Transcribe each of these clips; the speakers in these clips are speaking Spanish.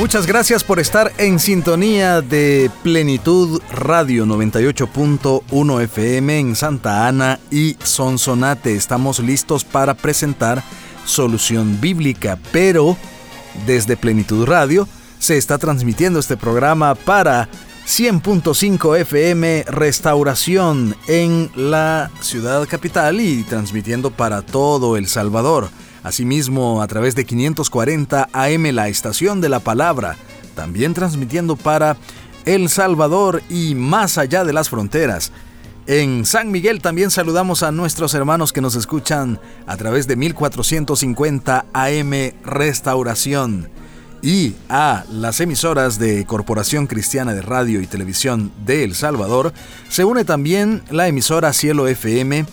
Muchas gracias por estar en sintonía de Plenitud Radio 98.1 FM en Santa Ana y Sonsonate. Estamos listos para presentar Solución Bíblica, pero desde Plenitud Radio se está transmitiendo este programa para 100.5 FM Restauración en la ciudad capital y transmitiendo para todo El Salvador. Asimismo, a través de 540 AM la estación de la palabra, también transmitiendo para El Salvador y más allá de las fronteras. En San Miguel también saludamos a nuestros hermanos que nos escuchan a través de 1450 AM Restauración y a las emisoras de Corporación Cristiana de Radio y Televisión de El Salvador, se une también la emisora Cielo FM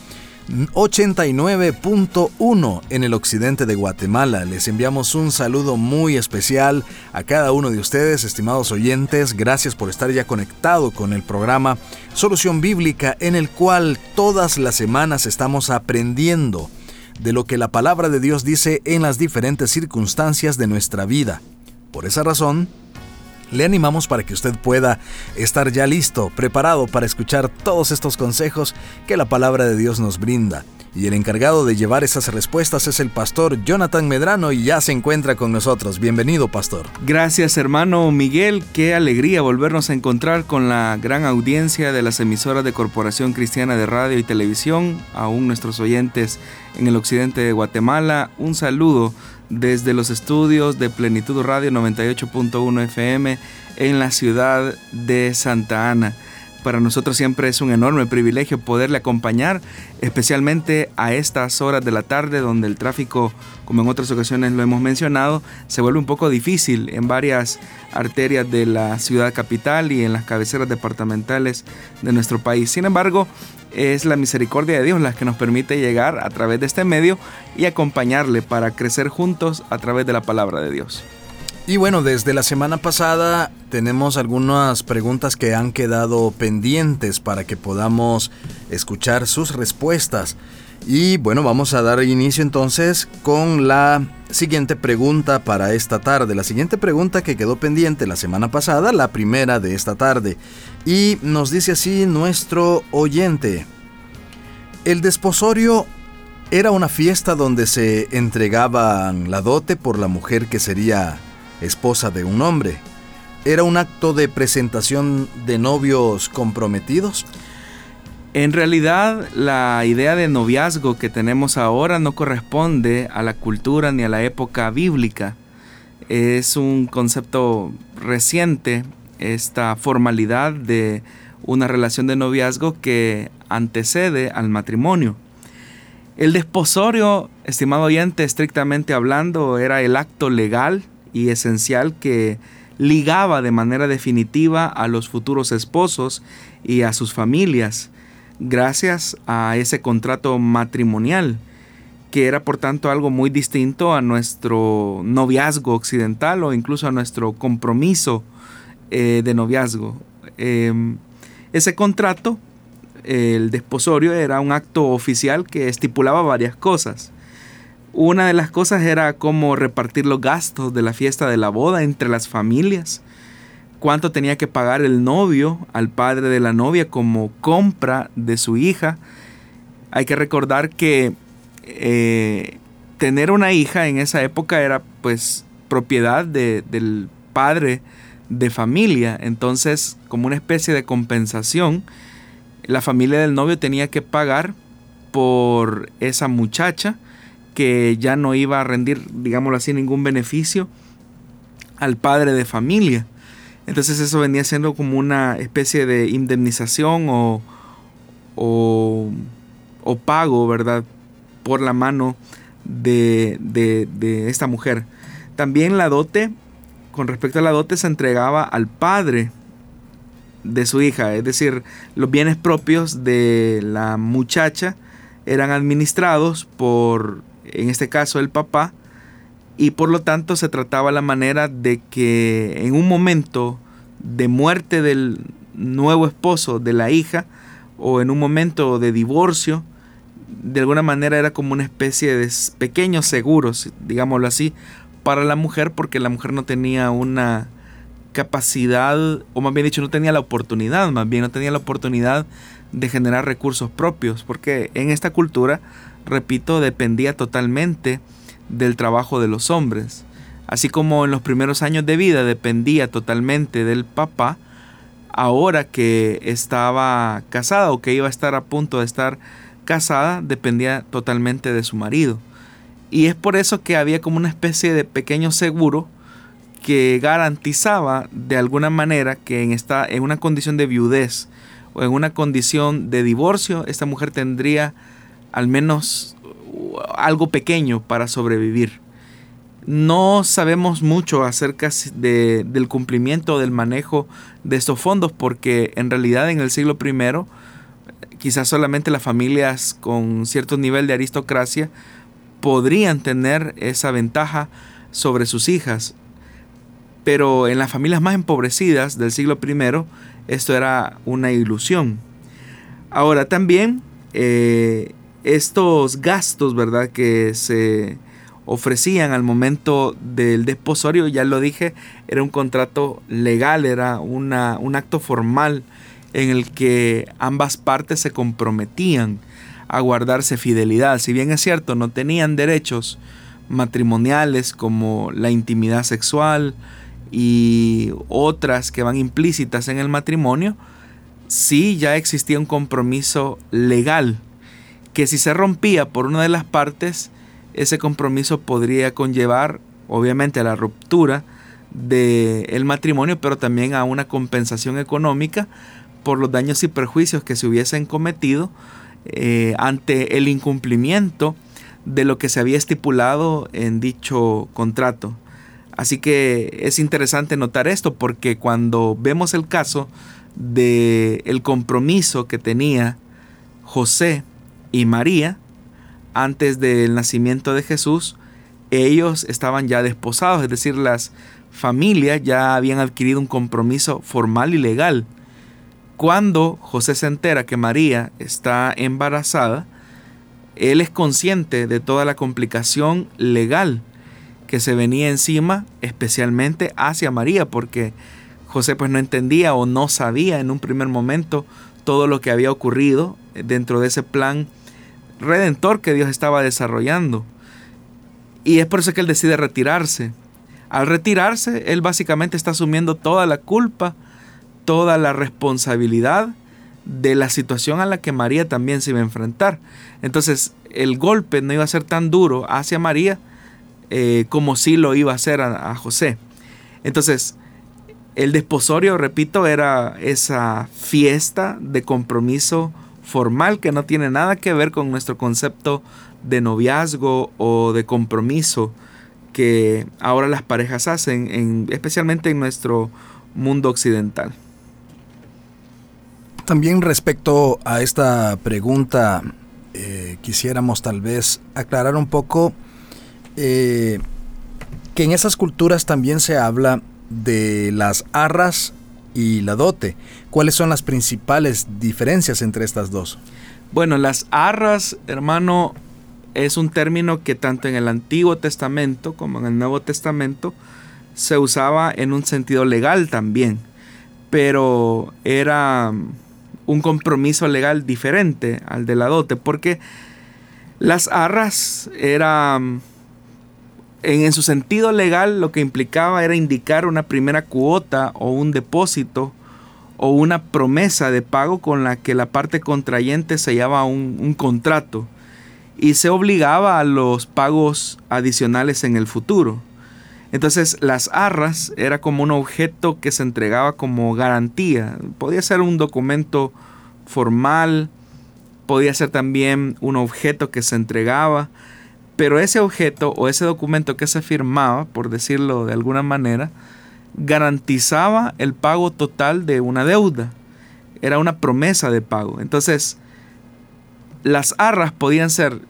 89.1 en el occidente de Guatemala. Les enviamos un saludo muy especial a cada uno de ustedes, estimados oyentes. Gracias por estar ya conectado con el programa Solución Bíblica en el cual todas las semanas estamos aprendiendo de lo que la palabra de Dios dice en las diferentes circunstancias de nuestra vida. Por esa razón, le animamos para que usted pueda estar ya listo, preparado para escuchar todos estos consejos que la palabra de Dios nos brinda. Y el encargado de llevar esas respuestas es el pastor Jonathan Medrano y ya se encuentra con nosotros. Bienvenido, pastor. Gracias, hermano Miguel. Qué alegría volvernos a encontrar con la gran audiencia de las emisoras de Corporación Cristiana de Radio y Televisión, aún nuestros oyentes en el occidente de Guatemala. Un saludo desde los estudios de Plenitud Radio 98.1 FM en la ciudad de Santa Ana. Para nosotros siempre es un enorme privilegio poderle acompañar, especialmente a estas horas de la tarde donde el tráfico, como en otras ocasiones lo hemos mencionado, se vuelve un poco difícil en varias arterias de la ciudad capital y en las cabeceras departamentales de nuestro país. Sin embargo, es la misericordia de Dios la que nos permite llegar a través de este medio y acompañarle para crecer juntos a través de la palabra de Dios. Y bueno, desde la semana pasada tenemos algunas preguntas que han quedado pendientes para que podamos escuchar sus respuestas. Y bueno, vamos a dar inicio entonces con la siguiente pregunta para esta tarde. La siguiente pregunta que quedó pendiente la semana pasada, la primera de esta tarde. Y nos dice así nuestro oyente. El desposorio era una fiesta donde se entregaban la dote por la mujer que sería esposa de un hombre. ¿Era un acto de presentación de novios comprometidos? En realidad, la idea de noviazgo que tenemos ahora no corresponde a la cultura ni a la época bíblica. Es un concepto reciente, esta formalidad de una relación de noviazgo que antecede al matrimonio. El desposorio, estimado oyente, estrictamente hablando, era el acto legal y esencial que ligaba de manera definitiva a los futuros esposos y a sus familias, gracias a ese contrato matrimonial, que era por tanto algo muy distinto a nuestro noviazgo occidental o incluso a nuestro compromiso eh, de noviazgo. Em, ese contrato, el desposorio, era un acto oficial que estipulaba varias cosas. Una de las cosas era cómo repartir los gastos de la fiesta de la boda entre las familias, cuánto tenía que pagar el novio al padre de la novia como compra de su hija. Hay que recordar que eh, tener una hija en esa época era pues propiedad del padre de familia. Entonces, como una especie de compensación, la familia del novio tenía que pagar por esa muchacha que ya no iba a rendir, digámoslo así, ningún beneficio al padre de familia. Entonces eso venía siendo como una especie de indemnización o, o, pago, ¿verdad? Por la mano de, de esta mujer. También la dote, con respecto a la dote, se entregaba al padre de su hija, es decir, los bienes propios de la muchacha eran administrados por, en este caso, el papá, y por lo tanto se trataba la manera de que en un momento de muerte del nuevo esposo de la hija o en un momento de divorcio, de alguna manera era como una especie de pequeños seguros, digámoslo así, para la mujer porque la mujer no tenía una capacidad, o más bien dicho, no tenía la oportunidad, más bien no tenía la oportunidad de generar recursos propios, porque en esta cultura, repito, dependía totalmente del trabajo de los hombres. Así como en los primeros años de vida dependía totalmente del papá, ahora que estaba casada o que iba a estar a punto de estar casada, dependía totalmente de su marido. Y es por eso que había como una especie de pequeño seguro que garantizaba de alguna manera que en, esta, en una condición de viudez o en una condición de divorcio, esta mujer tendría al menos algo pequeño para sobrevivir. No sabemos mucho acerca de, del cumplimiento del manejo de estos fondos porque en realidad en el siglo I quizás solamente las familias con cierto nivel de aristocracia podrían tener esa ventaja sobre sus hijas. Pero en las familias más empobrecidas del siglo I esto era una ilusión. Ahora también eh, estos gastos, ¿verdad? Que se ofrecían al momento del desposorio, ya lo dije, era un contrato legal, era una, un acto formal en el que ambas partes se comprometían a guardarse fidelidad. Si bien es cierto, no tenían derechos matrimoniales como la intimidad sexual y otras que van implícitas en el matrimonio, sí ya existía un compromiso legal que si se rompía por una de las partes, ese compromiso podría conllevar obviamente a la ruptura del matrimonio, pero también a una compensación económica por los daños y perjuicios que se hubiesen cometido eh, ante el incumplimiento de lo que se había estipulado en dicho contrato. Así que es interesante notar esto porque cuando vemos el caso de el compromiso que tenía José y María, antes del nacimiento de Jesús, ellos estaban ya desposados, es decir, las familias ya habían adquirido un compromiso formal y legal. Cuando José se entera que María está embarazada, él es consciente de toda la complicación legal que se venía encima, especialmente hacia María, porque José pues no entendía o no sabía en un primer momento todo lo que había ocurrido dentro de ese plan redentor que Dios estaba desarrollando. Y es por eso que él decide retirarse. Al retirarse, él básicamente está asumiendo toda la culpa, toda la responsabilidad de la situación a la que María también se iba a enfrentar. Entonces, el golpe no iba a ser tan duro hacia María eh, como sí lo iba a hacer a José. Entonces, el desposorio, repito, era esa fiesta de compromiso formal que no tiene nada que ver con nuestro concepto de noviazgo o de compromiso que ahora las parejas hacen, especialmente en nuestro mundo occidental. También respecto a esta pregunta, eh, quisiéramos tal vez aclarar un poco eh, que en esas culturas también se habla de las arras y la dote. ¿Cuáles son las principales diferencias entre estas dos? Bueno, las arras, hermano, es un término que tanto en el Antiguo Testamento como en el Nuevo Testamento se usaba en un sentido legal también, pero era un compromiso legal diferente al de la dote, porque las arras eran en, su sentido legal lo que implicaba era indicar una primera cuota o un depósito o una promesa de pago con la que la parte contrayente sellaba un, un contrato y se obligaba a los pagos adicionales en el futuro. Entonces las arras era como un objeto que se entregaba como garantía. Podía ser un documento formal, podía ser también un objeto que se entregaba pero ese objeto o ese documento que se firmaba, por decirlo de alguna manera, garantizaba el pago total de una deuda. Era una promesa de pago. Entonces, las arras podían ser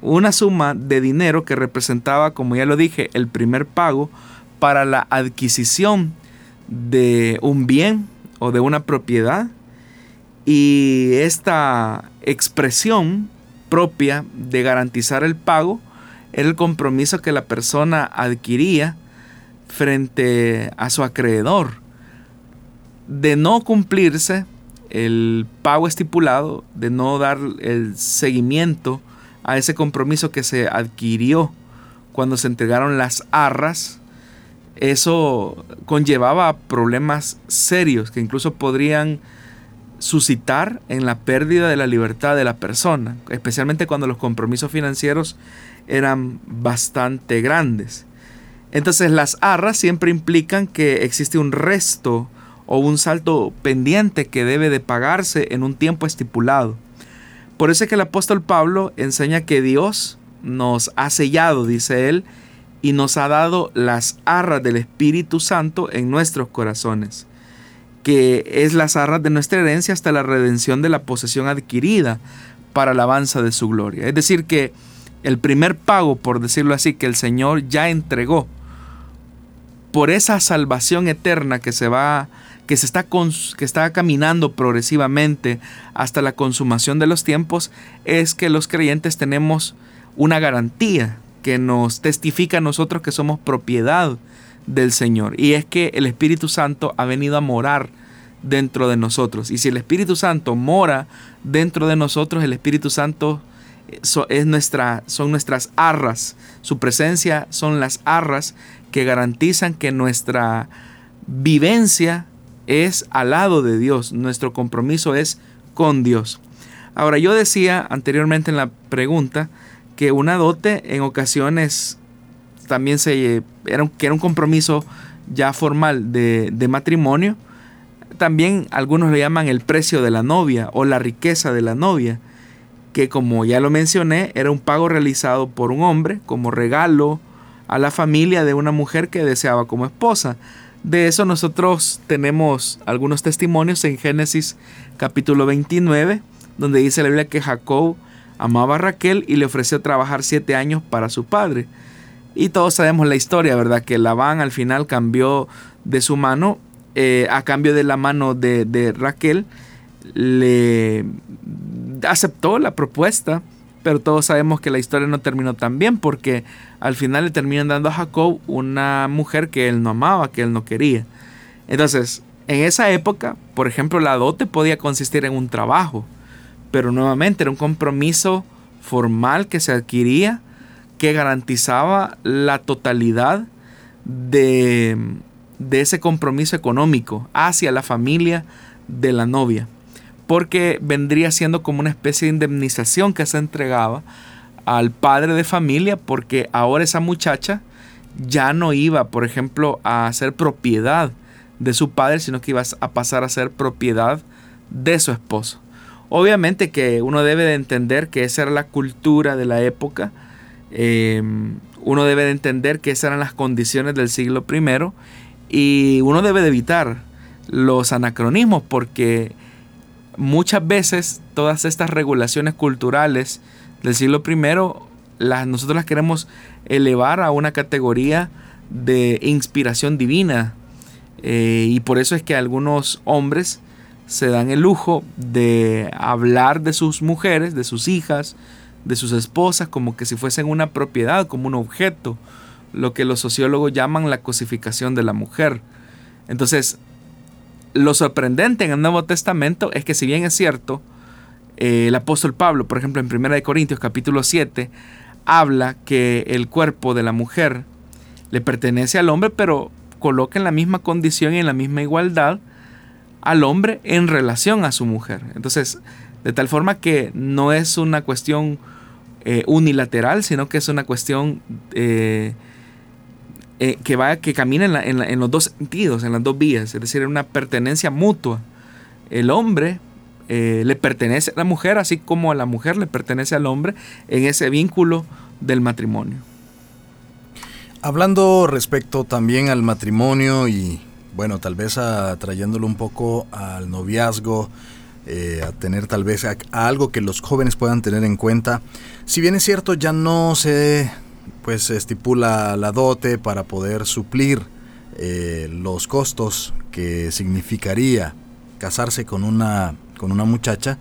una suma de dinero que representaba, como ya lo dije, el primer pago para la adquisición de un bien o de una propiedad. Y esta expresión propia de garantizar el pago era el compromiso que la persona adquiría frente a su acreedor. De no cumplirse el pago estipulado, de no dar el seguimiento a ese compromiso que se adquirió cuando se entregaron las arras, eso conllevaba problemas serios que incluso podrían suscitar en la pérdida de la libertad de la persona, especialmente cuando los compromisos financieros eran bastante grandes. Entonces las arras siempre implican que existe un resto o un salto pendiente que debe de pagarse en un tiempo estipulado. Por eso es que el apóstol Pablo enseña que Dios nos ha sellado, dice él, y nos ha dado las arras del Espíritu Santo en nuestros corazones, que es las arras de nuestra herencia hasta la redención de la posesión adquirida para alabanza de su gloria. Es decir, que el primer pago, por decirlo así, que el Señor ya entregó por esa salvación eterna que se va que se está que está caminando progresivamente hasta la consumación de los tiempos es que los creyentes tenemos una garantía que nos testifica a nosotros que somos propiedad del Señor. Y es que el Espíritu Santo ha venido a morar dentro de nosotros. Y si el Espíritu Santo mora dentro de nosotros, el Espíritu Santo es nuestra, son nuestras arras. Su presencia son las arras que garantizan que nuestra vivencia es al lado de Dios. Nuestro compromiso es con Dios. Ahora, yo decía anteriormente en la pregunta que una dote en ocasiones también se era un, que era un compromiso ya formal de, de matrimonio. También algunos le llaman el precio de la novia o la riqueza de la novia, que como ya lo mencioné, era un pago realizado por un hombre como regalo a la familia de una mujer que deseaba como esposa. De eso nosotros tenemos algunos testimonios en Génesis capítulo 29, donde dice la Biblia que Jacob amaba a Raquel y le ofreció trabajar siete años para su padre. Y todos sabemos la historia, ¿verdad? Que Labán al final cambió de su mano, eh, a cambio de la mano de, de Raquel, le aceptó la propuesta, pero todos sabemos que la historia no terminó tan bien porque al final le terminan dando a Jacob una mujer que él no amaba, que él no quería. Entonces, en esa época, por ejemplo, la dote podía consistir en un trabajo pero nuevamente era un compromiso formal que se adquiría que garantizaba la totalidad de, de ese compromiso económico hacia la familia de la novia, porque vendría siendo como una especie de indemnización que se entregaba al padre de familia, porque ahora esa muchacha ya no iba, por ejemplo, a ser propiedad de su padre, sino que iba a pasar a ser propiedad de su esposo. Obviamente que uno debe de entender que esa era la cultura de la época. Em, uno debe de entender que esas eran las condiciones del siglo I. Y uno debe de evitar los anacronismos porque muchas veces todas estas regulaciones culturales del siglo I, las, nosotros las queremos elevar a una categoría de inspiración divina. Eh, y por eso es que algunos hombres se dan el lujo de hablar de sus mujeres, de sus hijas, de sus esposas, como que si fuesen una propiedad, como un objeto, lo que los sociólogos llaman la cosificación de la mujer. Entonces, lo sorprendente en el Nuevo Testamento es que si bien es cierto, eh, el apóstol Pablo, por ejemplo, en 1 Corintios capítulo 7, habla que el cuerpo de la mujer le pertenece al hombre, pero coloca en la misma condición y en la misma igualdad al hombre en relación a su mujer. Entonces, de tal forma que no es una cuestión eh, unilateral, sino que es una cuestión eh, eh, que va, que camina en, los dos sentidos, en las dos vías, es decir, una pertenencia mutua. El hombre le pertenece a la mujer, así como a la mujer le pertenece al hombre en ese vínculo del matrimonio. Hablando respecto también al matrimonio y bueno, tal vez trayéndolo un poco al noviazgo, eh, a tener tal vez a, algo que los jóvenes puedan tener en cuenta. Si bien es cierto, ya no se pues estipula la dote para poder suplir eh, los costos que significaría casarse con una, con una muchacha,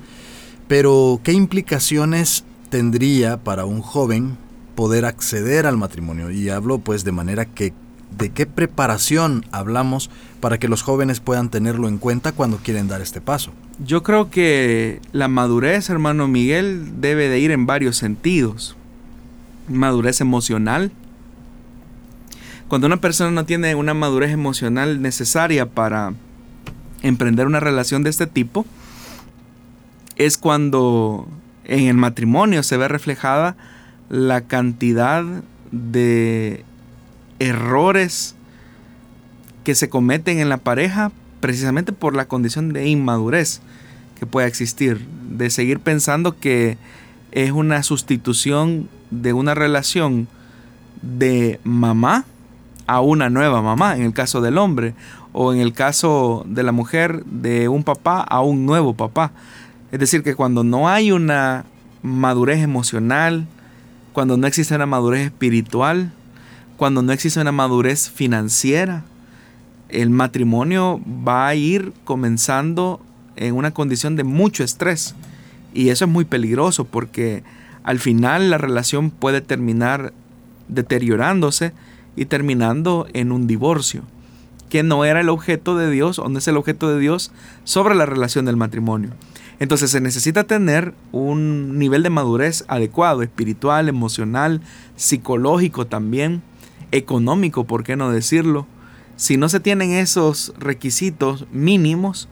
pero ¿qué implicaciones tendría para un joven poder acceder al matrimonio? Y hablo pues de manera que de qué preparación hablamos para que los jóvenes puedan tenerlo en cuenta cuando quieren dar este paso. Yo creo que la madurez, hermano Miguel, debe de ir en varios sentidos. Madurez emocional. Cuando una persona no tiene una madurez emocional necesaria para emprender una relación de este tipo, es cuando en el matrimonio se ve reflejada la cantidad de errores que se cometen en la pareja precisamente por la condición de inmadurez que pueda existir, de seguir pensando que es una sustitución de una relación de mamá a una nueva mamá, en el caso del hombre, o en el caso de la mujer, de un papá a un nuevo papá. Es decir, que cuando no hay una madurez emocional, cuando no existe una madurez espiritual, cuando no existe una madurez financiera, el matrimonio va a ir comenzando en una condición de mucho estrés. Y eso es muy peligroso porque al final la relación puede terminar deteriorándose y terminando en un divorcio, que no era el objeto de Dios o no es el objeto de Dios sobre la relación del matrimonio. Entonces se necesita tener un nivel de madurez adecuado, espiritual, emocional, psicológico también, económico, ¿por qué no decirlo? Si no se tienen esos requisitos mínimos,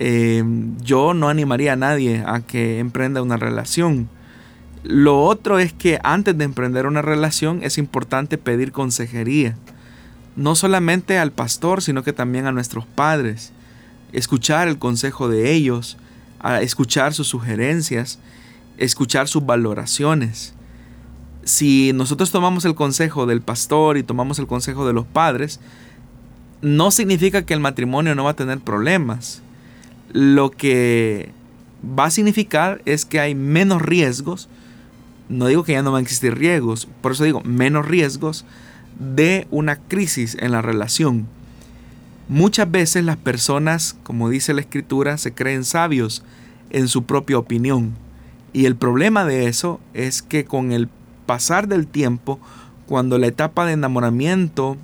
eh, yo no animaría a nadie a que emprenda una relación. Lo otro es que antes de emprender una relación es importante pedir consejería. No solamente al pastor, sino que también a nuestros padres. Escuchar el consejo de ellos, a escuchar sus sugerencias, escuchar sus valoraciones si nosotros tomamos el consejo del pastor y tomamos el consejo de los padres, no significa que el matrimonio no va a tener problemas. Lo que va a significar es que hay menos riesgos. No digo que ya no van a existir riesgos, por eso digo menos riesgos de una crisis en la relación. Muchas veces las personas, como dice la escritura, se creen sabios en su propia opinión. Y el problema de eso es que con el pasar del tiempo, cuando la etapa de enamoramiento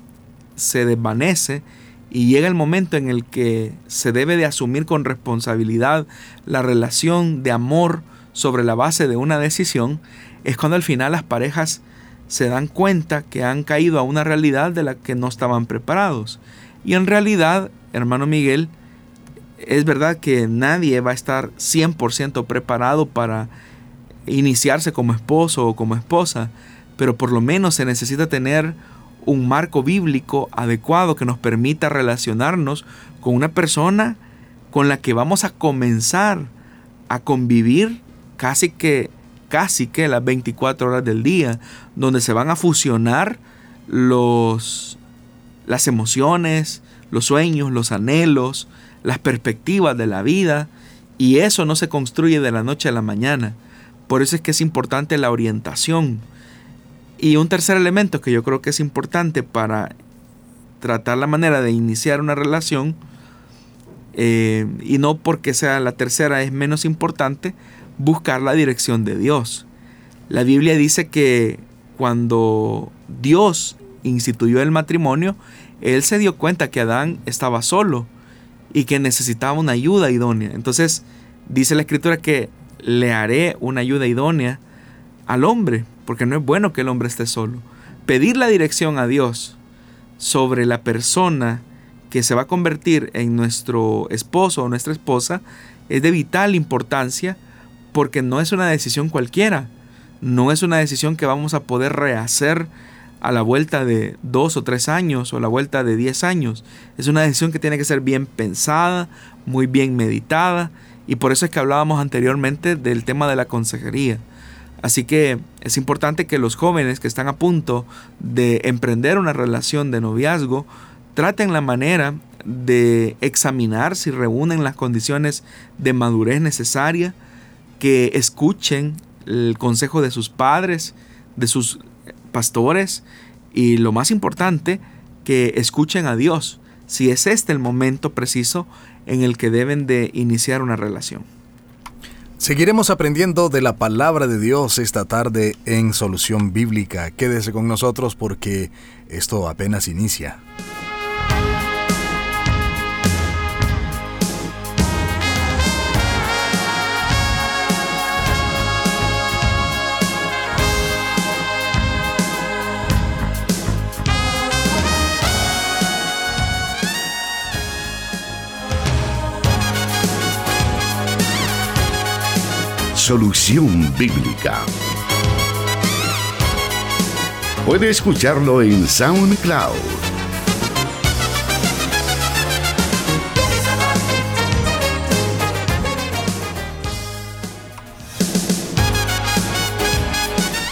se desvanece y llega el momento en el que se debe de asumir con responsabilidad la relación de amor sobre la base de una decisión, es cuando al final las parejas se dan cuenta que han caído a una realidad de la que no estaban preparados. Y en realidad, hermano Miguel, es verdad que nadie va a estar 100% preparado para iniciarse como esposo o como esposa, pero por lo menos se necesita tener un marco bíblico adecuado que nos permita relacionarnos con una persona con la que vamos a comenzar a convivir casi que casi que las 24 horas del día, donde se van a fusionar los las emociones, los sueños, los anhelos, las perspectivas de la vida, y eso no se construye de la noche a la mañana. Por eso es que es importante la orientación. Y un tercer elemento que yo creo que es importante para tratar la manera de iniciar una relación, eh, y no porque sea la tercera es menos importante, buscar la dirección de Dios. La Biblia dice que cuando Dios instituyó el matrimonio, Él se dio cuenta que Adán estaba solo y que necesitaba una ayuda idónea. Entonces dice la escritura que le haré una ayuda idónea al hombre, porque no es bueno que el hombre esté solo. Pedir la dirección a Dios sobre la persona que se va a convertir en nuestro esposo o nuestra esposa es de vital importancia porque no es una decisión cualquiera, no es una decisión que vamos a poder rehacer a la vuelta de dos o tres años o a la vuelta de diez años. Es una decisión que tiene que ser bien pensada, muy bien meditada y por eso es que hablábamos anteriormente del tema de la consejería. Así que es importante que los jóvenes que están a punto de emprender una relación de noviazgo traten la manera de examinar si reúnen las condiciones de madurez necesarias, que escuchen el consejo de sus padres, de sus pastores y lo más importante, que escuchen a Dios si es este el momento preciso en el que deben de iniciar una relación. Seguiremos aprendiendo de la palabra de Dios esta tarde en Solución Bíblica. Quédese con nosotros porque esto apenas inicia. Solución Bíblica. Puede escucharlo en SoundCloud.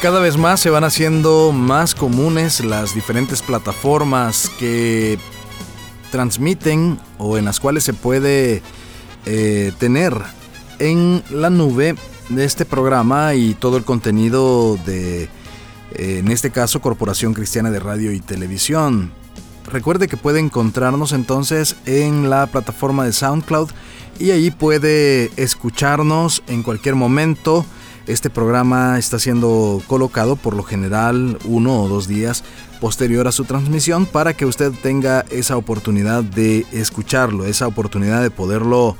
Cada vez más se van haciendo más comunes las diferentes plataformas que transmiten o en las cuales se puede eh, tener en la nube de este programa y todo el contenido de, eh, en este caso, Corporación Cristiana de Radio y Televisión. Recuerde que puede encontrarnos entonces en la plataforma de SoundCloud y ahí puede escucharnos en cualquier momento. Este programa está siendo colocado por lo general uno o dos días posterior a su transmisión para que usted tenga esa oportunidad de escucharlo, esa oportunidad de poderlo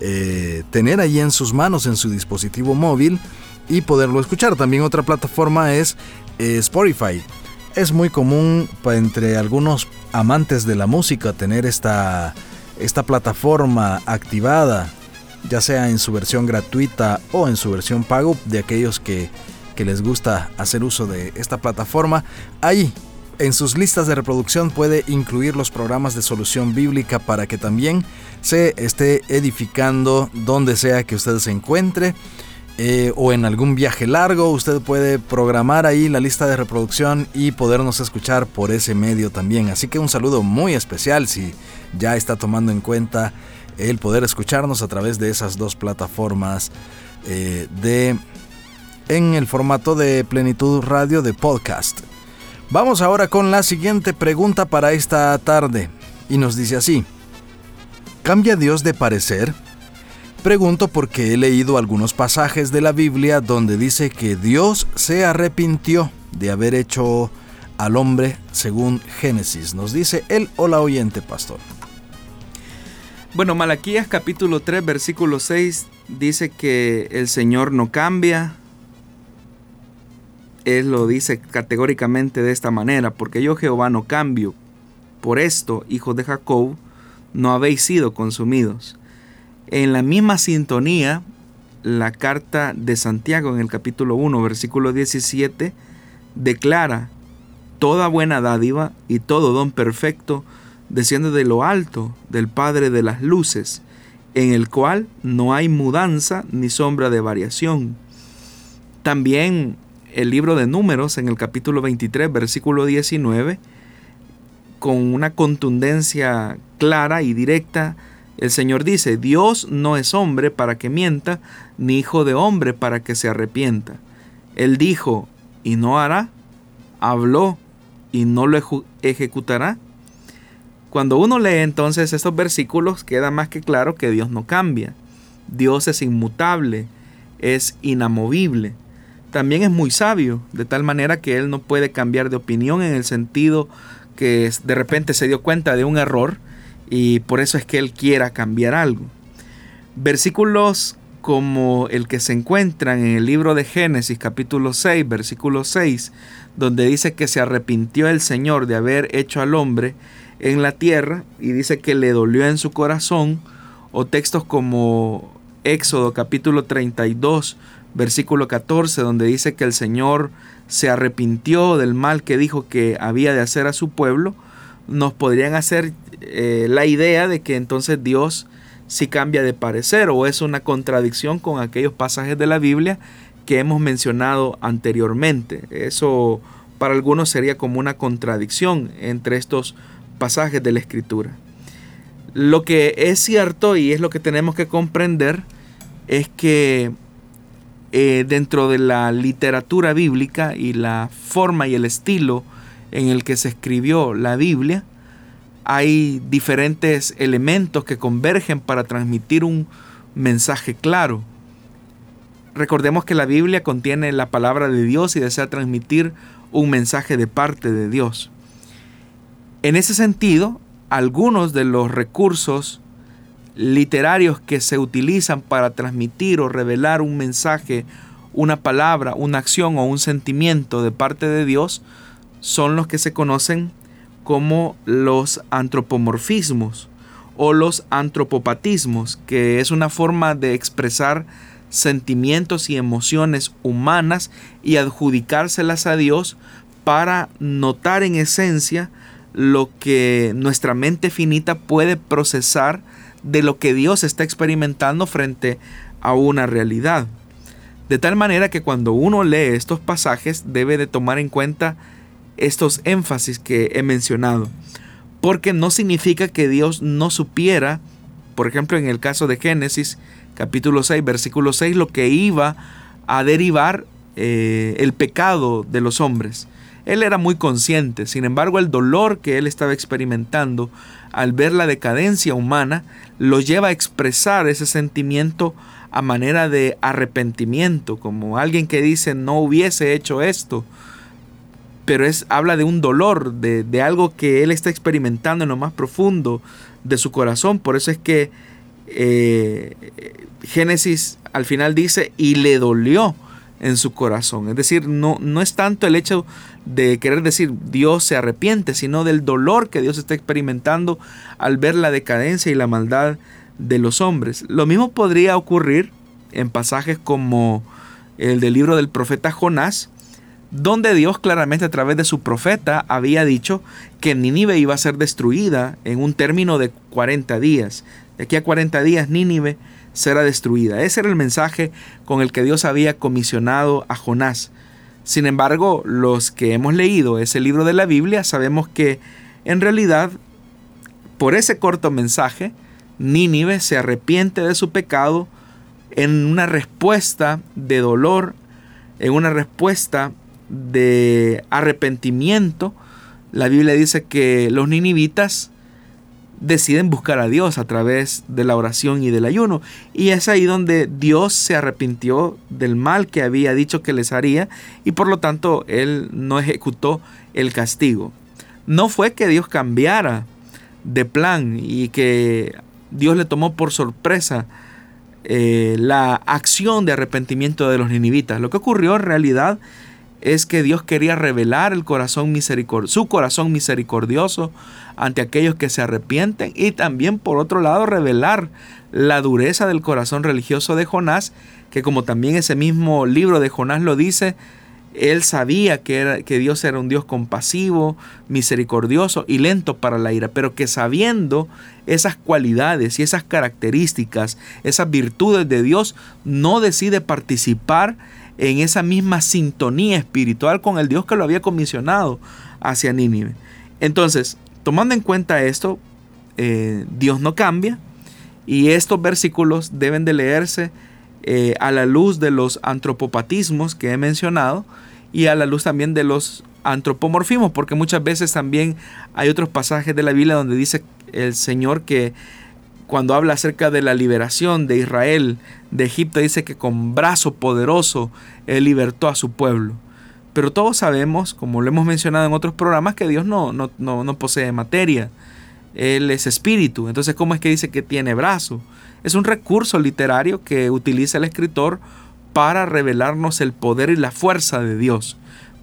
eh, tener ahí en sus manos, en su dispositivo móvil y poderlo escuchar. También otra plataforma es eh, Spotify. Es muy común entre algunos amantes de la música tener esta, esta plataforma activada, ya sea en su versión gratuita o en su versión pago, de aquellos que, que les gusta hacer uso de esta plataforma. Ahí en sus listas de reproducción puede incluir los programas de solución bíblica para que también se esté edificando donde sea que usted se encuentre. Eh, o en algún viaje largo, usted puede programar ahí la lista de reproducción y podernos escuchar por ese medio también. Así que un saludo muy especial si ya está tomando en cuenta el poder escucharnos a través de esas dos plataformas eh, de en el formato de plenitud radio de podcast. Vamos ahora con la siguiente pregunta para esta tarde. Y nos dice así. ¿Cambia Dios de parecer? Pregunto porque he leído algunos pasajes de la Biblia donde dice que Dios se arrepintió de haber hecho al hombre según Génesis. Nos dice el hola oyente pastor. Bueno, Malaquías capítulo 3 versículo 6 dice que el Señor no cambia, él lo dice categóricamente de esta manera, porque yo Jehová no cambio. Por esto, hijos de Jacob, no habéis sido consumidos. En la misma sintonía, la carta de Santiago en el capítulo 1, versículo 17, declara, Toda buena dádiva y todo don perfecto desciende de lo alto, del Padre de las Luces, en el cual no hay mudanza ni sombra de variación. También el libro de números en el capítulo 23, versículo 19, con una contundencia clara y directa, el Señor dice, Dios no es hombre para que mienta, ni hijo de hombre para que se arrepienta. Él dijo, y no hará, habló, y no lo ejecutará. Cuando uno lee entonces estos versículos, queda más que claro que Dios no cambia. Dios es inmutable, es inamovible también es muy sabio, de tal manera que él no puede cambiar de opinión en el sentido que de repente se dio cuenta de un error y por eso es que él quiera cambiar algo. Versículos como el que se encuentran en el libro de Génesis capítulo 6, versículo 6, donde dice que se arrepintió el Señor de haber hecho al hombre en la tierra y dice que le dolió en su corazón, o textos como Éxodo capítulo 32, versículo 14, donde dice que el Señor se arrepintió del mal que dijo que había de hacer a su pueblo, nos podrían hacer eh, la idea de que entonces Dios sí cambia de parecer o es una contradicción con aquellos pasajes de la Biblia que hemos mencionado anteriormente. Eso para algunos sería como una contradicción entre estos pasajes de la Escritura. Lo que es cierto y es lo que tenemos que comprender es que eh, dentro de la literatura bíblica y la forma y el estilo en el que se escribió la Biblia, hay diferentes elementos que convergen para transmitir un mensaje claro. Recordemos que la Biblia contiene la palabra de Dios y desea transmitir un mensaje de parte de Dios. En ese sentido, algunos de los recursos literarios que se utilizan para transmitir o revelar un mensaje, una palabra, una acción o un sentimiento de parte de Dios son los que se conocen como los antropomorfismos o los antropopatismos, que es una forma de expresar sentimientos y emociones humanas y adjudicárselas a Dios para notar en esencia lo que nuestra mente finita puede procesar de lo que Dios está experimentando frente a una realidad. De tal manera que cuando uno lee estos pasajes debe de tomar en cuenta estos énfasis que he mencionado. Porque no significa que Dios no supiera, por ejemplo en el caso de Génesis capítulo 6, versículo 6, lo que iba a derivar eh, el pecado de los hombres. Él era muy consciente, sin embargo el dolor que él estaba experimentando al ver la decadencia humana lo lleva a expresar ese sentimiento a manera de arrepentimiento, como alguien que dice no hubiese hecho esto, pero es, habla de un dolor, de, de algo que él está experimentando en lo más profundo de su corazón, por eso es que eh, Génesis al final dice y le dolió en su corazón. Es decir, no, no es tanto el hecho de querer decir Dios se arrepiente, sino del dolor que Dios está experimentando al ver la decadencia y la maldad de los hombres. Lo mismo podría ocurrir en pasajes como el del libro del profeta Jonás, donde Dios claramente a través de su profeta había dicho que Nínive iba a ser destruida en un término de 40 días. De aquí a 40 días Nínive será destruida. Ese era el mensaje con el que Dios había comisionado a Jonás. Sin embargo, los que hemos leído ese libro de la Biblia sabemos que en realidad, por ese corto mensaje, Nínive se arrepiente de su pecado en una respuesta de dolor, en una respuesta de arrepentimiento. La Biblia dice que los ninivitas deciden buscar a Dios a través de la oración y del ayuno. Y es ahí donde Dios se arrepintió del mal que había dicho que les haría y por lo tanto Él no ejecutó el castigo. No fue que Dios cambiara de plan y que Dios le tomó por sorpresa eh, la acción de arrepentimiento de los ninivitas. Lo que ocurrió en realidad es que Dios quería revelar el corazón su corazón misericordioso ante aquellos que se arrepienten y también por otro lado revelar la dureza del corazón religioso de Jonás, que como también ese mismo libro de Jonás lo dice, él sabía que, era, que Dios era un Dios compasivo, misericordioso y lento para la ira, pero que sabiendo esas cualidades y esas características, esas virtudes de Dios, no decide participar en esa misma sintonía espiritual con el Dios que lo había comisionado hacia Nínive. Entonces, tomando en cuenta esto, eh, Dios no cambia y estos versículos deben de leerse eh, a la luz de los antropopatismos que he mencionado y a la luz también de los antropomorfismos, porque muchas veces también hay otros pasajes de la Biblia donde dice el Señor que cuando habla acerca de la liberación de Israel de Egipto, dice que con brazo poderoso Él libertó a su pueblo. Pero todos sabemos, como lo hemos mencionado en otros programas, que Dios no, no, no, posee materia. Él es espíritu. Entonces, ¿cómo es que dice que tiene brazo? Es un recurso literario que utiliza el escritor para revelarnos el poder y la fuerza de Dios,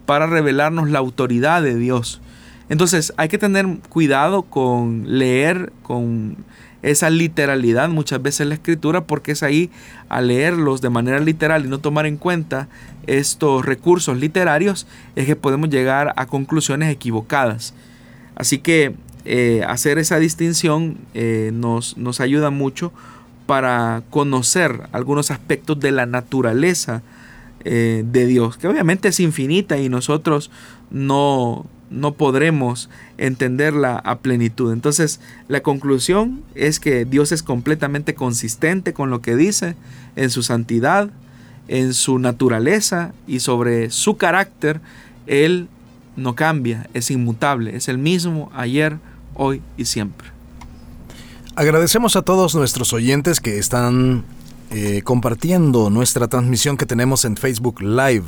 para revelarnos la autoridad de Dios. Entonces hay que tener cuidado con leer con esa literalidad muchas veces la escritura porque es ahí al leerlos de manera literal y no tomar en cuenta estos recursos literarios es que podemos llegar a conclusiones equivocadas. Así que eh, hacer esa distinción eh, nos, nos ayuda mucho para conocer algunos aspectos de la naturaleza eh, de Dios, que obviamente es infinita y nosotros no, no podremos entenderla a plenitud. Entonces, la conclusión es que Dios es completamente consistente con lo que dice en su santidad, en su naturaleza y sobre su carácter. Él no cambia, es inmutable, es el mismo ayer, hoy y siempre. Agradecemos a todos nuestros oyentes que están eh, compartiendo nuestra transmisión que tenemos en Facebook Live.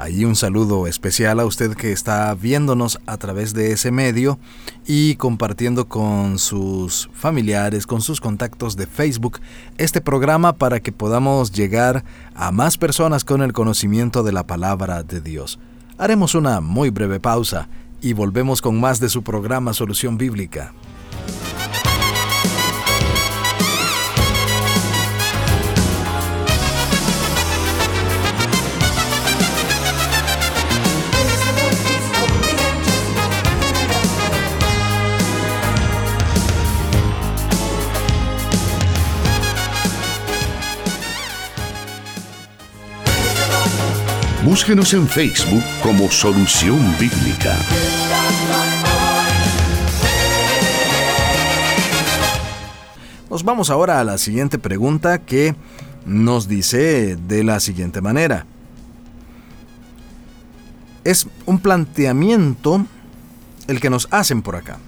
Ahí un saludo especial a usted que está viéndonos a través de ese medio y compartiendo con sus familiares, con sus contactos de Facebook este programa para que podamos llegar a más personas con el conocimiento de la palabra de Dios. Haremos una muy breve pausa y volvemos con más de su programa Solución Bíblica. Búsquenos en Facebook como Solución Bíblica. Nos vamos ahora a la siguiente pregunta que nos dice de la siguiente manera. Es un planteamiento el que nos hacen por acá.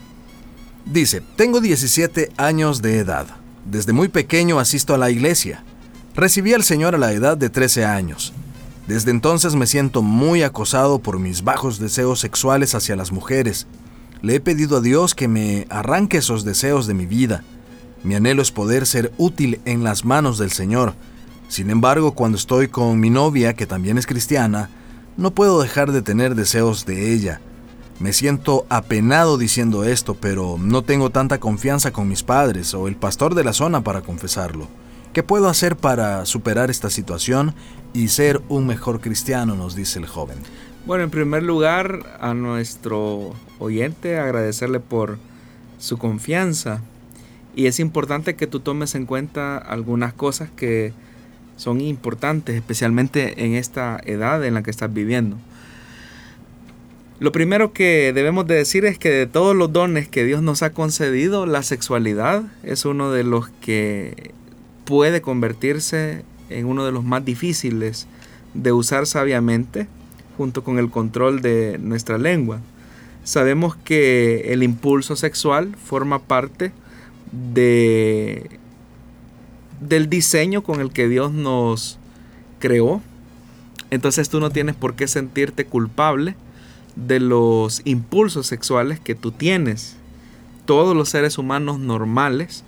Dice, tengo 17 años de edad. Desde muy pequeño asisto a la iglesia. Recibí al Señor a la edad de 13 años. Desde entonces me siento muy acosado por mis bajos deseos sexuales hacia las mujeres. Le he pedido a Dios que me arranque esos deseos de mi vida. Mi anhelo es poder ser útil en las manos del Señor. Sin embargo, cuando estoy con mi novia, que también es cristiana, no puedo dejar de tener deseos de ella. Me siento apenado diciendo esto, pero no tengo tanta confianza con mis padres o el pastor de la zona para confesarlo. ¿Qué puedo hacer para superar esta situación y ser un mejor cristiano? nos dice el joven. Bueno, en primer lugar, a nuestro oyente agradecerle por su confianza. Y es importante que tú tomes en cuenta algunas cosas que son importantes, especialmente en esta edad en la que estás viviendo. Lo primero que debemos de decir es que de todos los dones que Dios nos ha concedido, la sexualidad es uno de los que puede convertirse en uno de los más difíciles de usar sabiamente junto con el control de nuestra lengua. Sabemos que el impulso sexual forma parte de del diseño con el que Dios nos creó. Entonces tú no tienes por qué sentirte culpable de los impulsos sexuales que tú tienes. Todos los seres humanos normales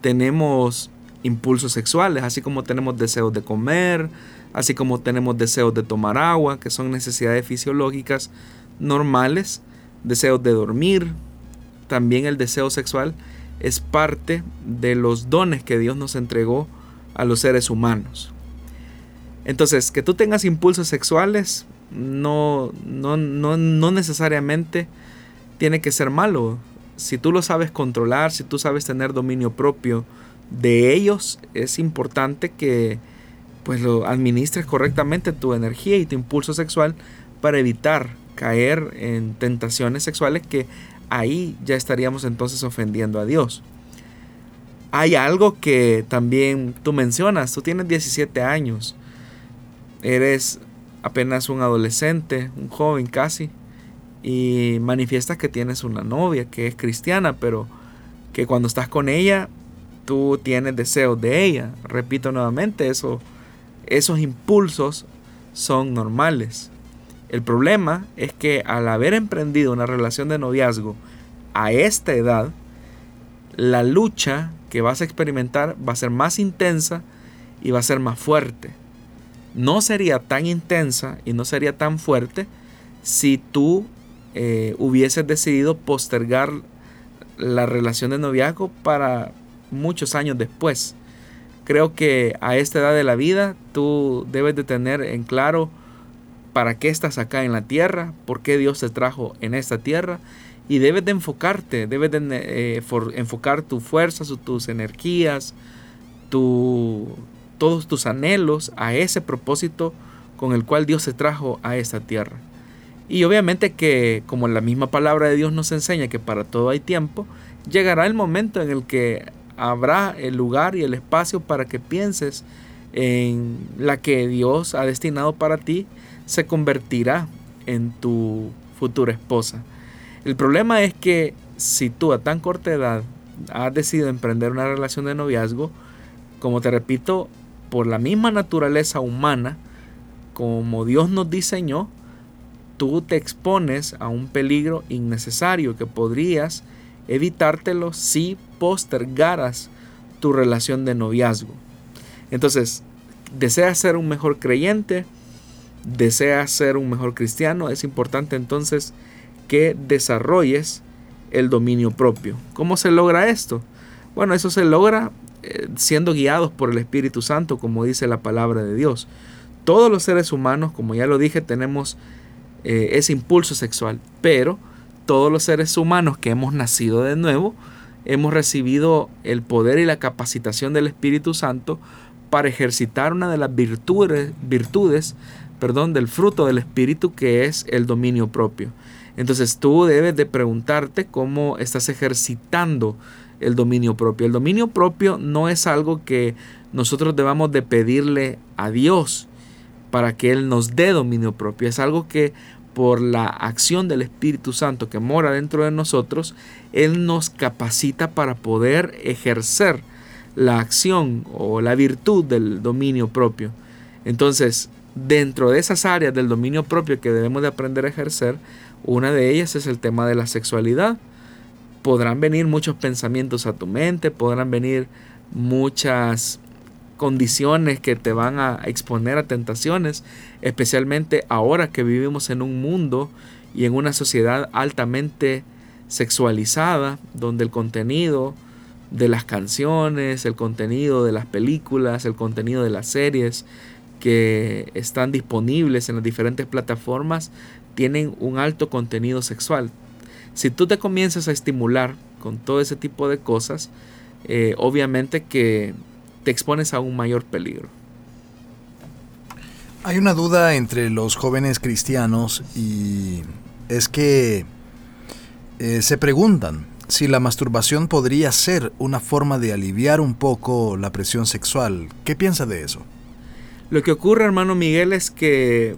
tenemos impulsos sexuales, así como tenemos deseos de comer, así como tenemos deseos de tomar agua, que son necesidades fisiológicas normales, deseos de dormir, también el deseo sexual es parte de los dones que Dios nos entregó a los seres humanos. Entonces, que tú tengas impulsos sexuales no, no, no, no necesariamente tiene que ser malo. Si tú lo sabes controlar, si tú sabes tener dominio propio, de ellos es importante que pues lo administres correctamente tu energía y tu impulso sexual para evitar caer en tentaciones sexuales que ahí ya estaríamos entonces ofendiendo a Dios. Hay algo que también tú mencionas, tú tienes 17 años, eres apenas un adolescente, un joven casi, y manifiestas que tienes una novia que es cristiana, pero que cuando estás con ella tú tienes deseos de ella. Repito nuevamente, eso, esos impulsos son normales. El problema es que al haber emprendido una relación de noviazgo a esta edad, la lucha que vas a experimentar va a ser más intensa y va a ser más fuerte. No sería tan intensa y no sería tan fuerte si tú eh, hubieses decidido postergar la relación de noviazgo para muchos años después. Creo que a esta edad de la vida tú debes de tener en claro para qué estás acá en la tierra, por qué Dios te trajo en esta tierra y debes de enfocarte, debes de eh, enfocar tu fuerza, tus energías, tu, todos tus anhelos a ese propósito con el cual Dios te trajo a esta tierra. Y obviamente que como la misma palabra de Dios nos enseña que para todo hay tiempo, llegará el momento en el que habrá el lugar y el espacio para que pienses en la que Dios ha destinado para ti, se convertirá en tu futura esposa. El problema es que si tú a tan corta edad has decidido emprender una relación de noviazgo, como te repito, por la misma naturaleza humana, como Dios nos diseñó, tú te expones a un peligro innecesario que podrías evitártelo si postergaras tu relación de noviazgo. Entonces, deseas ser un mejor creyente, deseas ser un mejor cristiano, es importante entonces que desarrolles el dominio propio. ¿Cómo se logra esto? Bueno, eso se logra eh, siendo guiados por el Espíritu Santo, como dice la palabra de Dios. Todos los seres humanos, como ya lo dije, tenemos eh, ese impulso sexual, pero todos los seres humanos que hemos nacido de nuevo, hemos recibido el poder y la capacitación del Espíritu Santo para ejercitar una de las virtudes, virtudes perdón, del fruto del Espíritu que es el dominio propio. Entonces tú debes de preguntarte cómo estás ejercitando el dominio propio. El dominio propio no es algo que nosotros debamos de pedirle a Dios para que Él nos dé dominio propio. Es algo que por la acción del Espíritu Santo que mora dentro de nosotros, Él nos capacita para poder ejercer la acción o la virtud del dominio propio. Entonces, dentro de esas áreas del dominio propio que debemos de aprender a ejercer, una de ellas es el tema de la sexualidad. Podrán venir muchos pensamientos a tu mente, podrán venir muchas condiciones que te van a exponer a tentaciones, especialmente ahora que vivimos en un mundo y en una sociedad altamente sexualizada, donde el contenido de las canciones, el contenido de las películas, el contenido de las series que están disponibles en las diferentes plataformas tienen un alto contenido sexual. Si tú te comienzas a estimular con todo ese tipo de cosas, eh, obviamente que te expones a un mayor peligro. Hay una duda entre los jóvenes cristianos y es que eh, se preguntan si la masturbación podría ser una forma de aliviar un poco la presión sexual. ¿Qué piensa de eso? Lo que ocurre, hermano Miguel, es que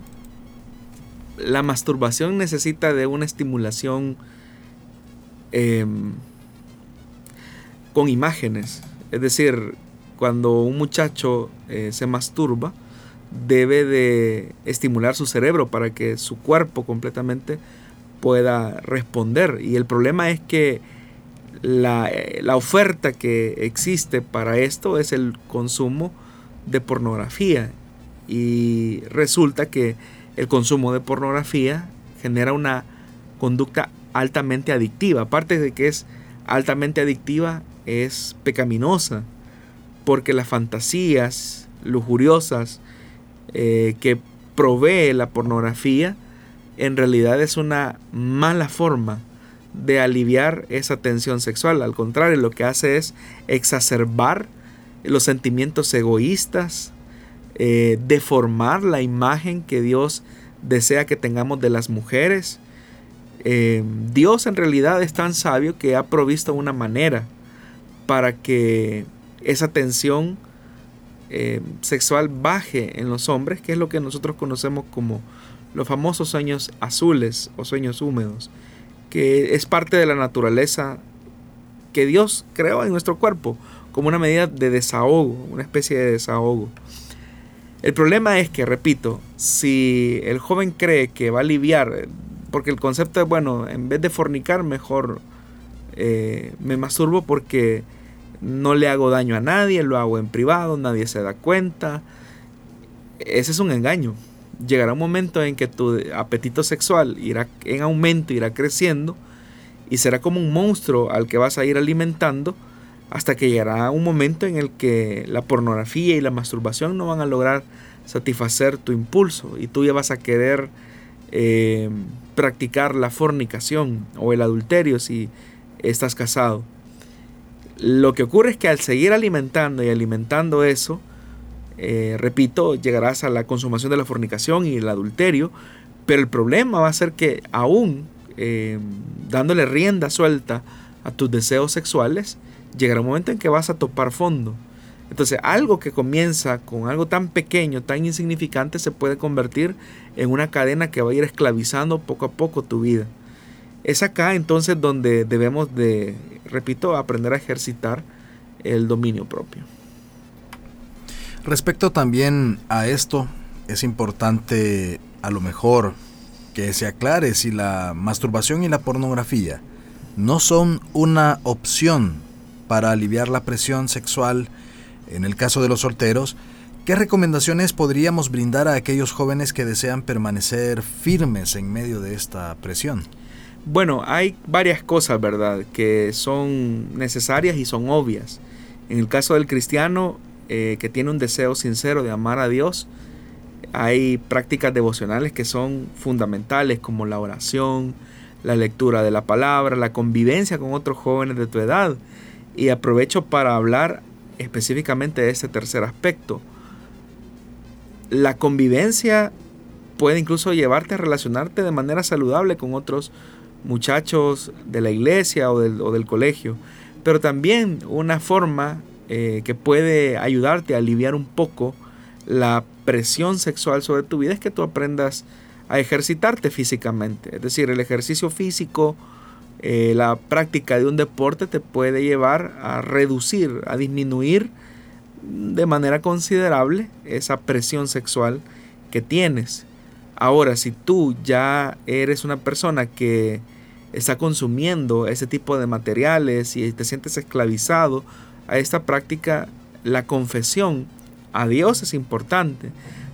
la masturbación necesita de una estimulación em, con imágenes. Es decir, cuando un muchacho eh, se masturba, debe de estimular su cerebro para que su cuerpo completamente pueda responder. Y el problema es que la, eh, la oferta que existe para esto es el consumo de pornografía y resulta que el consumo de pornografía genera una conducta altamente adictiva. Aparte de que es altamente adictiva, es pecaminosa, porque las fantasías lujuriosas eh, que provee la pornografía en realidad es una mala forma de aliviar esa tensión sexual. Al contrario, lo que hace es exacerbar los sentimientos egoístas, eh, deformar la imagen que Dios desea que tengamos de las mujeres. Eh, Dios en realidad es tan sabio que ha provisto una manera para que esa tensión eh, sexual baje en los hombres, que es lo que nosotros conocemos como los famosos sueños azules o sueños húmedos, que es parte de la naturaleza que Dios creó en nuestro cuerpo como una medida de desahogo, una especie de desahogo. El problema es que, repito, si el joven cree que va a aliviar, porque el concepto es, bueno, en vez de fornicar, mejor eh, me masturbo porque no le hago daño a nadie, lo hago en privado, nadie se da cuenta. Ese es un engaño. Llegará un momento en que tu apetito sexual irá en aumento, irá creciendo y será como un monstruo al que vas a ir alimentando hasta que llegará un momento en el que la pornografía y la masturbación no van a lograr satisfacer tu impulso y tú ya vas a querer eh, practicar la fornicación o el adulterio si estás casado. Lo que ocurre es que al seguir alimentando y alimentando eso, eh, repito, llegarás a la consumación de la fornicación y el adulterio, Pero el problema va a ser que aún eh, dándole rienda suelta a tus deseos sexuales, llegará un momento en que vas a topar fondo. Entonces, algo que comienza con algo tan pequeño, tan insignificante, se puede convertir en una cadena que va a ir esclavizando poco a poco tu vida. Es acá entonces donde debemos de, repito, aprender a ejercitar el dominio propio. Respecto también a esto, es importante a lo mejor que se aclare si la masturbación y la pornografía no son una opción para aliviar la presión sexual en el caso de los solteros, ¿qué recomendaciones podríamos brindar a aquellos jóvenes que desean permanecer firmes en medio de esta presión? Bueno, hay varias cosas, ¿verdad?, que son necesarias y son obvias. En el caso del cristiano eh, que tiene un deseo sincero de amar a Dios, hay prácticas devocionales que son fundamentales como la oración, la lectura de la palabra, la convivencia con otros jóvenes de tu edad. Y aprovecho para hablar específicamente de este tercer aspecto. La convivencia puede incluso llevarte a relacionarte de manera saludable con otros muchachos de la iglesia o del, colegio, pero también una forma eh, que puede ayudarte a aliviar un poco la presión sexual sobre tu vida es que tú aprendas a ejercitarte físicamente. Es decir, el ejercicio físico, eh, la práctica de un deporte te puede llevar a reducir, a disminuir de manera considerable esa presión sexual que tienes. Ahora, si tú ya eres una persona que está consumiendo ese tipo de materiales y te sientes esclavizado a esta práctica, la confesión a Dios es importante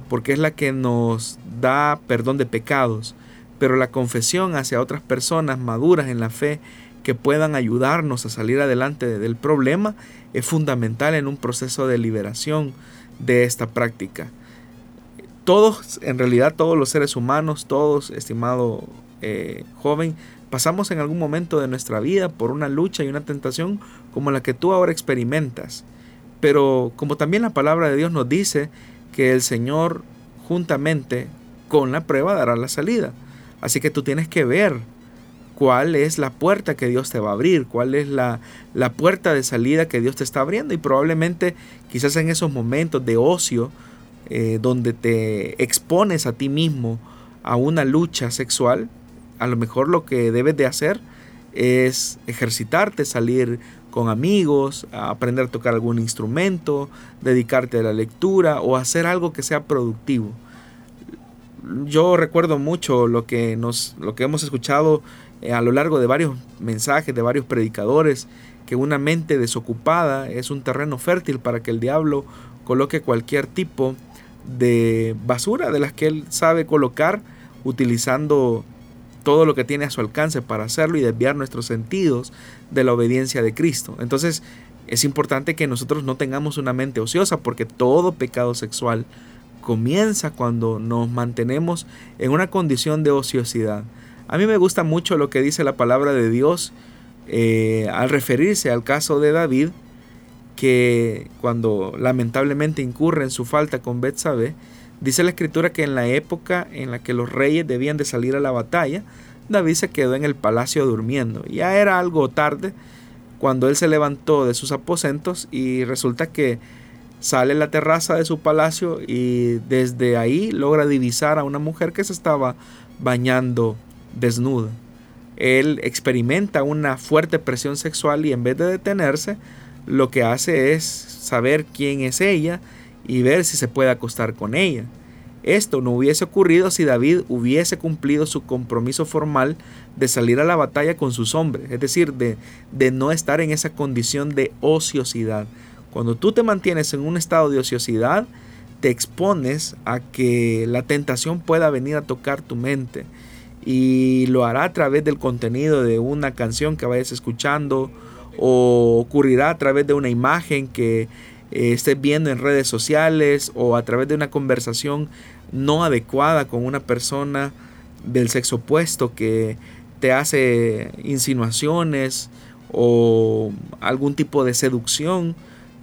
porque es la que nos da perdón de pecados, pero la confesión hacia otras personas maduras en la fe que puedan ayudarnos a salir adelante del problema es fundamental en un proceso de liberación de esta práctica. Todos, en realidad todos los seres humanos, todos, estimado eh, joven, pasamos en algún momento de nuestra vida por una lucha y una tentación como la que tú ahora experimentas. Pero como también la palabra de Dios nos dice que el Señor juntamente con la prueba dará la salida. Así que tú tienes que ver cuál es la puerta que Dios te va a abrir, cuál es la, la puerta de salida que Dios te está abriendo y probablemente quizás en esos momentos de ocio eh, donde te expones a ti mismo a una lucha sexual, a lo mejor lo que debes de hacer es ejercitarte, salir con amigos, aprender a tocar algún instrumento, dedicarte a la lectura o hacer algo que sea productivo. Yo recuerdo mucho lo que, nos, lo que hemos escuchado eh, a lo largo de varios mensajes, de varios predicadores, que una mente desocupada es un terreno fértil para que el diablo coloque cualquier tipo de basura de las que él sabe colocar utilizando todo lo que tiene a su alcance para hacerlo y desviar nuestros sentidos de la obediencia de Cristo. Entonces es importante que nosotros no tengamos una mente ociosa porque todo pecado sexual comienza cuando nos mantenemos en una condición de ociosidad. A mí me gusta mucho lo que dice la palabra de Dios eh, al referirse al caso de David, que cuando lamentablemente incurre en su falta con Betsabé, Dice la escritura que en la época en la que los reyes debían de salir a la batalla, David se quedó en el palacio durmiendo. Ya era algo tarde cuando él se levantó de sus aposentos y resulta que sale a la terraza de su palacio y desde ahí logra divisar a una mujer que se estaba bañando desnuda. Él experimenta una fuerte presión sexual y en vez de detenerse, lo que hace es saber quién es ella y ver si se puede acostar con ella. Esto no hubiese ocurrido si David hubiese cumplido su compromiso formal de salir a la batalla con sus hombres, es decir, de, de no estar en esa condición de ociosidad. Cuando tú te mantienes en un estado de ociosidad, te expones a que la tentación pueda venir a tocar tu mente y lo hará a través del contenido de una canción que vayas escuchando o ocurrirá a través de una imagen que eh, estés viendo en redes sociales o a través de una conversación no adecuada con una persona del sexo opuesto que te hace insinuaciones o algún tipo de seducción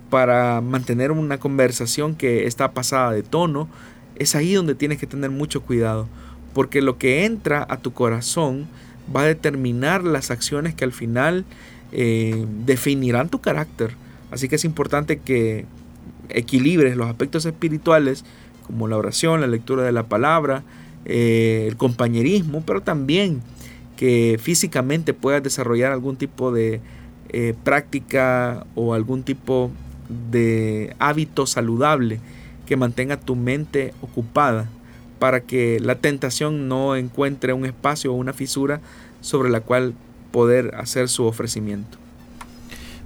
para mantener una conversación que está pasada de tono, es ahí donde tienes que tener mucho cuidado, porque lo que entra a tu corazón va a determinar las acciones que al final eh, definirán tu carácter. Así que es importante que equilibres los aspectos espirituales como la oración, la lectura de la palabra, eh, el compañerismo, pero también que físicamente puedas desarrollar algún tipo de eh, práctica o algún tipo de hábito saludable que mantenga tu mente ocupada para que la tentación no encuentre un espacio o una fisura sobre la cual poder hacer su ofrecimiento.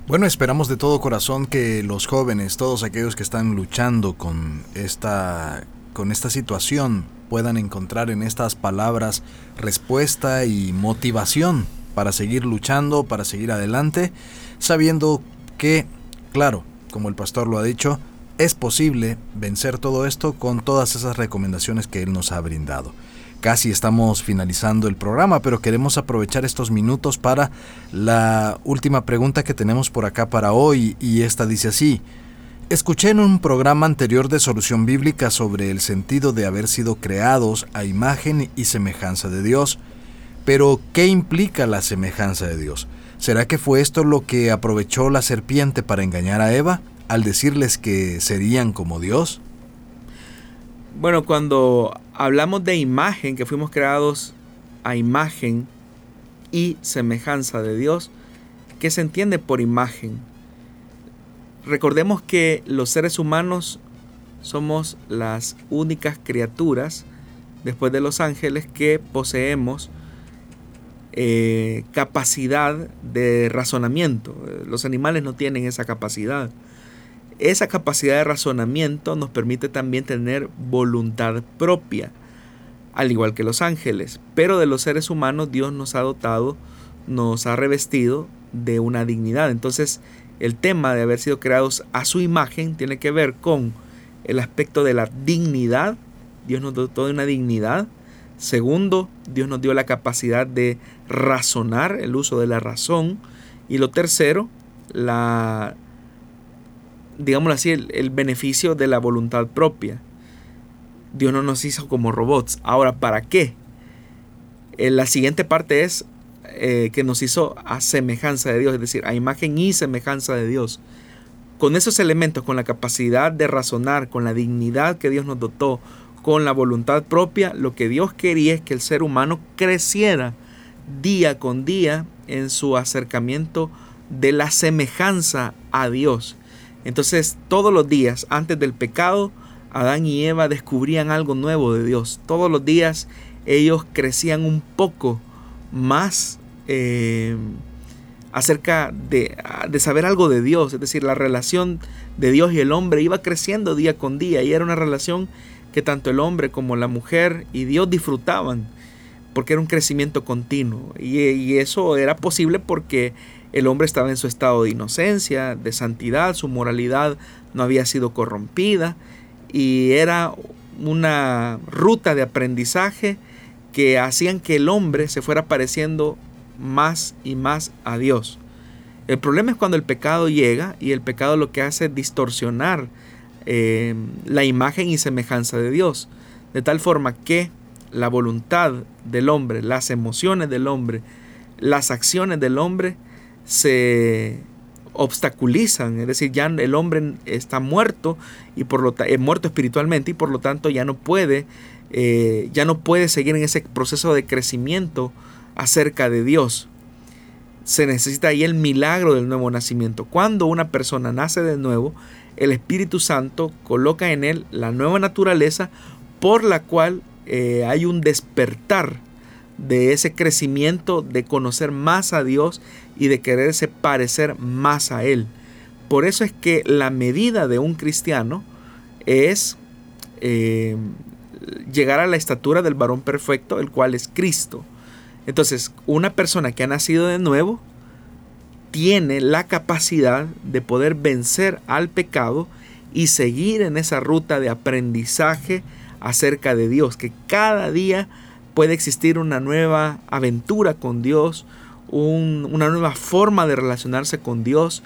Bueno, esperamos de todo corazón que los jóvenes, todos aquellos que están luchando con esta, con esta situación, puedan encontrar en estas palabras respuesta y motivación para seguir luchando, para seguir adelante, sabiendo que, claro, como el pastor lo ha dicho, es posible vencer todo esto con todas esas recomendaciones que Él nos ha brindado. Casi estamos finalizando el programa, pero queremos aprovechar estos minutos para la última pregunta que tenemos por acá para hoy y esta dice así. Escuché en un programa anterior de Solución Bíblica sobre el sentido de haber sido creados a imagen y semejanza de Dios, pero ¿qué implica la semejanza de Dios? ¿Será que fue esto lo que aprovechó la serpiente para engañar a Eva? al decirles que serían como Dios? Bueno, cuando hablamos de imagen, que fuimos creados a imagen y semejanza de Dios, ¿qué se entiende por imagen? Recordemos que los seres humanos somos las únicas criaturas, después de los ángeles, que poseemos eh, capacidad de razonamiento. Los animales no tienen esa capacidad. Esa capacidad de razonamiento nos permite también tener voluntad propia, al igual que los ángeles. Pero de los seres humanos Dios nos ha dotado, nos ha revestido de una dignidad. Entonces el tema de haber sido creados a su imagen tiene que ver con el aspecto de la dignidad. Dios nos dotó de una dignidad. Segundo, Dios nos dio la capacidad de razonar, el uso de la razón. Y lo tercero, la digámoslo así, el, beneficio de la voluntad propia. Dios no nos hizo como robots. Ahora, ¿para qué? Eh, la siguiente parte es eh, que nos hizo a semejanza de Dios, es decir, a imagen y semejanza de Dios. Con esos elementos, con la capacidad de razonar, con la dignidad que Dios nos dotó, con la voluntad propia, lo que Dios quería es que el ser humano creciera día con día en su acercamiento de la semejanza a Dios. Entonces todos los días antes del pecado, Adán y Eva descubrían algo nuevo de Dios. Todos los días ellos crecían un poco más eh, acerca de, de, saber algo de Dios. Es decir, la relación de Dios y el hombre iba creciendo día con día y era una relación que tanto el hombre como la mujer y Dios disfrutaban porque era un crecimiento continuo. Y, y eso era posible porque el hombre estaba en su estado de inocencia, de santidad, su moralidad no había sido corrompida y era una ruta de aprendizaje que hacían que el hombre se fuera pareciendo más y más a Dios. El problema es cuando el pecado llega y el pecado lo que hace es distorsionar eh, la imagen y semejanza de Dios, de tal forma que la voluntad del hombre, las emociones del hombre, las acciones del hombre se obstaculizan, es decir, ya el hombre está muerto y por lo eh, muerto espiritualmente y por lo tanto ya no puede eh, ya no puede seguir en ese proceso de crecimiento acerca de Dios. Se necesita ahí el milagro del nuevo nacimiento. Cuando una persona nace de nuevo, el Espíritu Santo coloca en él la nueva naturaleza por la cual eh, hay un despertar de ese crecimiento de conocer más a Dios y de quererse parecer más a Él. Por eso es que la medida de un cristiano es eh, llegar a la estatura del varón perfecto, el cual es Cristo. Entonces, una persona que ha nacido de nuevo tiene la capacidad de poder vencer al pecado y seguir en esa ruta de aprendizaje acerca de Dios, que cada día puede existir una nueva aventura con Dios, una nueva forma de relacionarse con Dios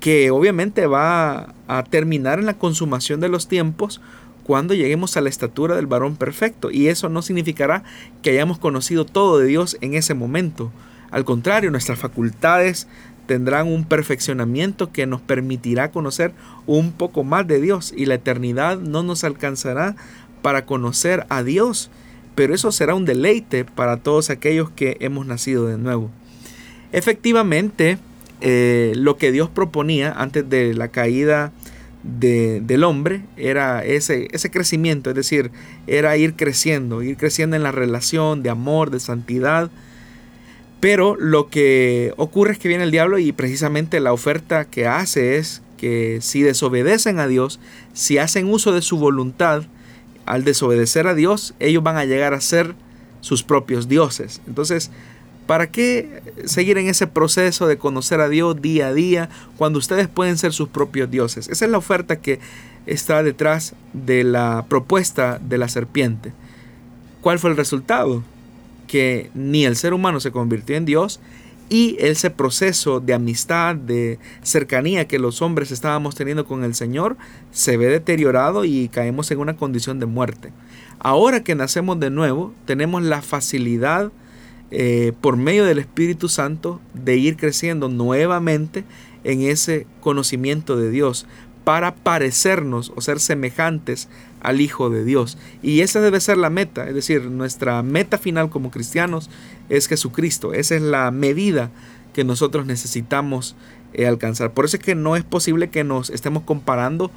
que obviamente va a terminar en la consumación de los tiempos cuando lleguemos a la estatura del varón perfecto. Y eso no significará que hayamos conocido todo de Dios en ese momento. Al contrario, nuestras facultades tendrán un perfeccionamiento que nos permitirá conocer un poco más de Dios y la eternidad no nos alcanzará para conocer a Dios, pero eso será un deleite para todos aquellos que hemos nacido de nuevo. Efectivamente, eh, lo que Dios proponía antes de la caída del hombre era ese, ese crecimiento, es decir, era ir creciendo, ir creciendo en la relación de amor, de santidad, pero lo que ocurre es que viene el diablo y precisamente la oferta que hace es que si desobedecen a Dios, si hacen uso de su voluntad, al desobedecer a Dios, ellos van a llegar a ser sus propios dioses. Entonces, ¿para qué seguir en ese proceso de conocer a Dios día a día cuando ustedes pueden ser sus propios dioses? Esa es la oferta que está detrás de la propuesta de la serpiente. ¿Cuál fue el resultado? que ni el ser humano se convirtió en Dios y ese proceso de amistad, de cercanía que los hombres estábamos teniendo con el Señor se ve deteriorado y caemos en una condición de muerte. Ahora que nacemos de nuevo, tenemos la facilidad eh, por medio del Espíritu Santo de ir creciendo nuevamente en ese conocimiento de Dios para parecernos o ser semejantes al Hijo de Dios. Y esa debe ser la meta, es decir, nuestra meta final como cristianos es Jesucristo. Esa es la medida que nosotros necesitamos eh, alcanzar. Por eso es que no es posible que nos estemos comparando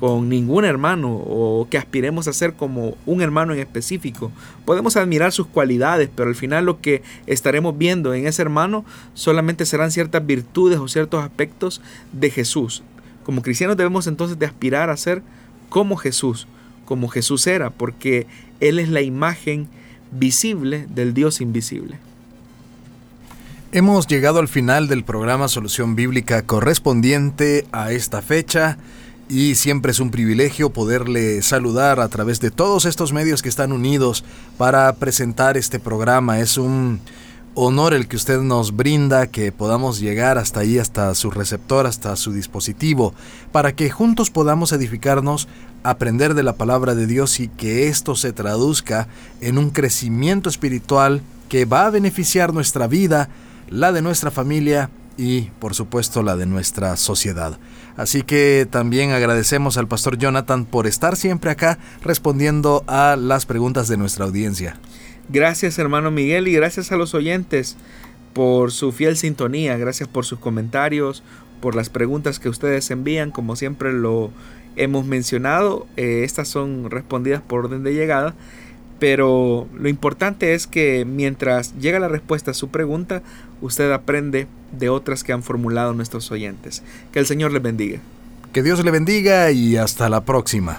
con ningún hermano o que aspiremos a ser como un hermano en específico. Podemos admirar sus cualidades, pero al final lo que estaremos viendo en ese hermano solamente serán ciertas virtudes o ciertos aspectos de Jesús. Como cristianos debemos entonces de aspirar a ser como Jesús, como Jesús era, porque Él es la imagen visible del Dios invisible. Hemos llegado al final del programa Solución Bíblica correspondiente a esta fecha y siempre es un privilegio poderle saludar a través de todos estos medios que están unidos para presentar este programa. Es un honor el que usted nos brinda, que podamos llegar hasta ahí, hasta su receptor, hasta su dispositivo, para que juntos podamos edificarnos aprender de la palabra de Dios y que esto se traduzca en un crecimiento espiritual que va a beneficiar nuestra vida, la de nuestra familia y por supuesto la de nuestra sociedad. Así que también agradecemos al pastor Jonathan por estar siempre acá respondiendo a las preguntas de nuestra audiencia. Gracias hermano Miguel y gracias a los oyentes por su fiel sintonía, gracias por sus comentarios, por las preguntas que ustedes envían, como siempre lo hemos mencionado, eh, estas son respondidas por orden de llegada, pero lo importante es que mientras llega la respuesta a su pregunta, usted aprende de otras que han formulado nuestros oyentes. Que el Señor les bendiga. Que Dios le bendiga y hasta la próxima.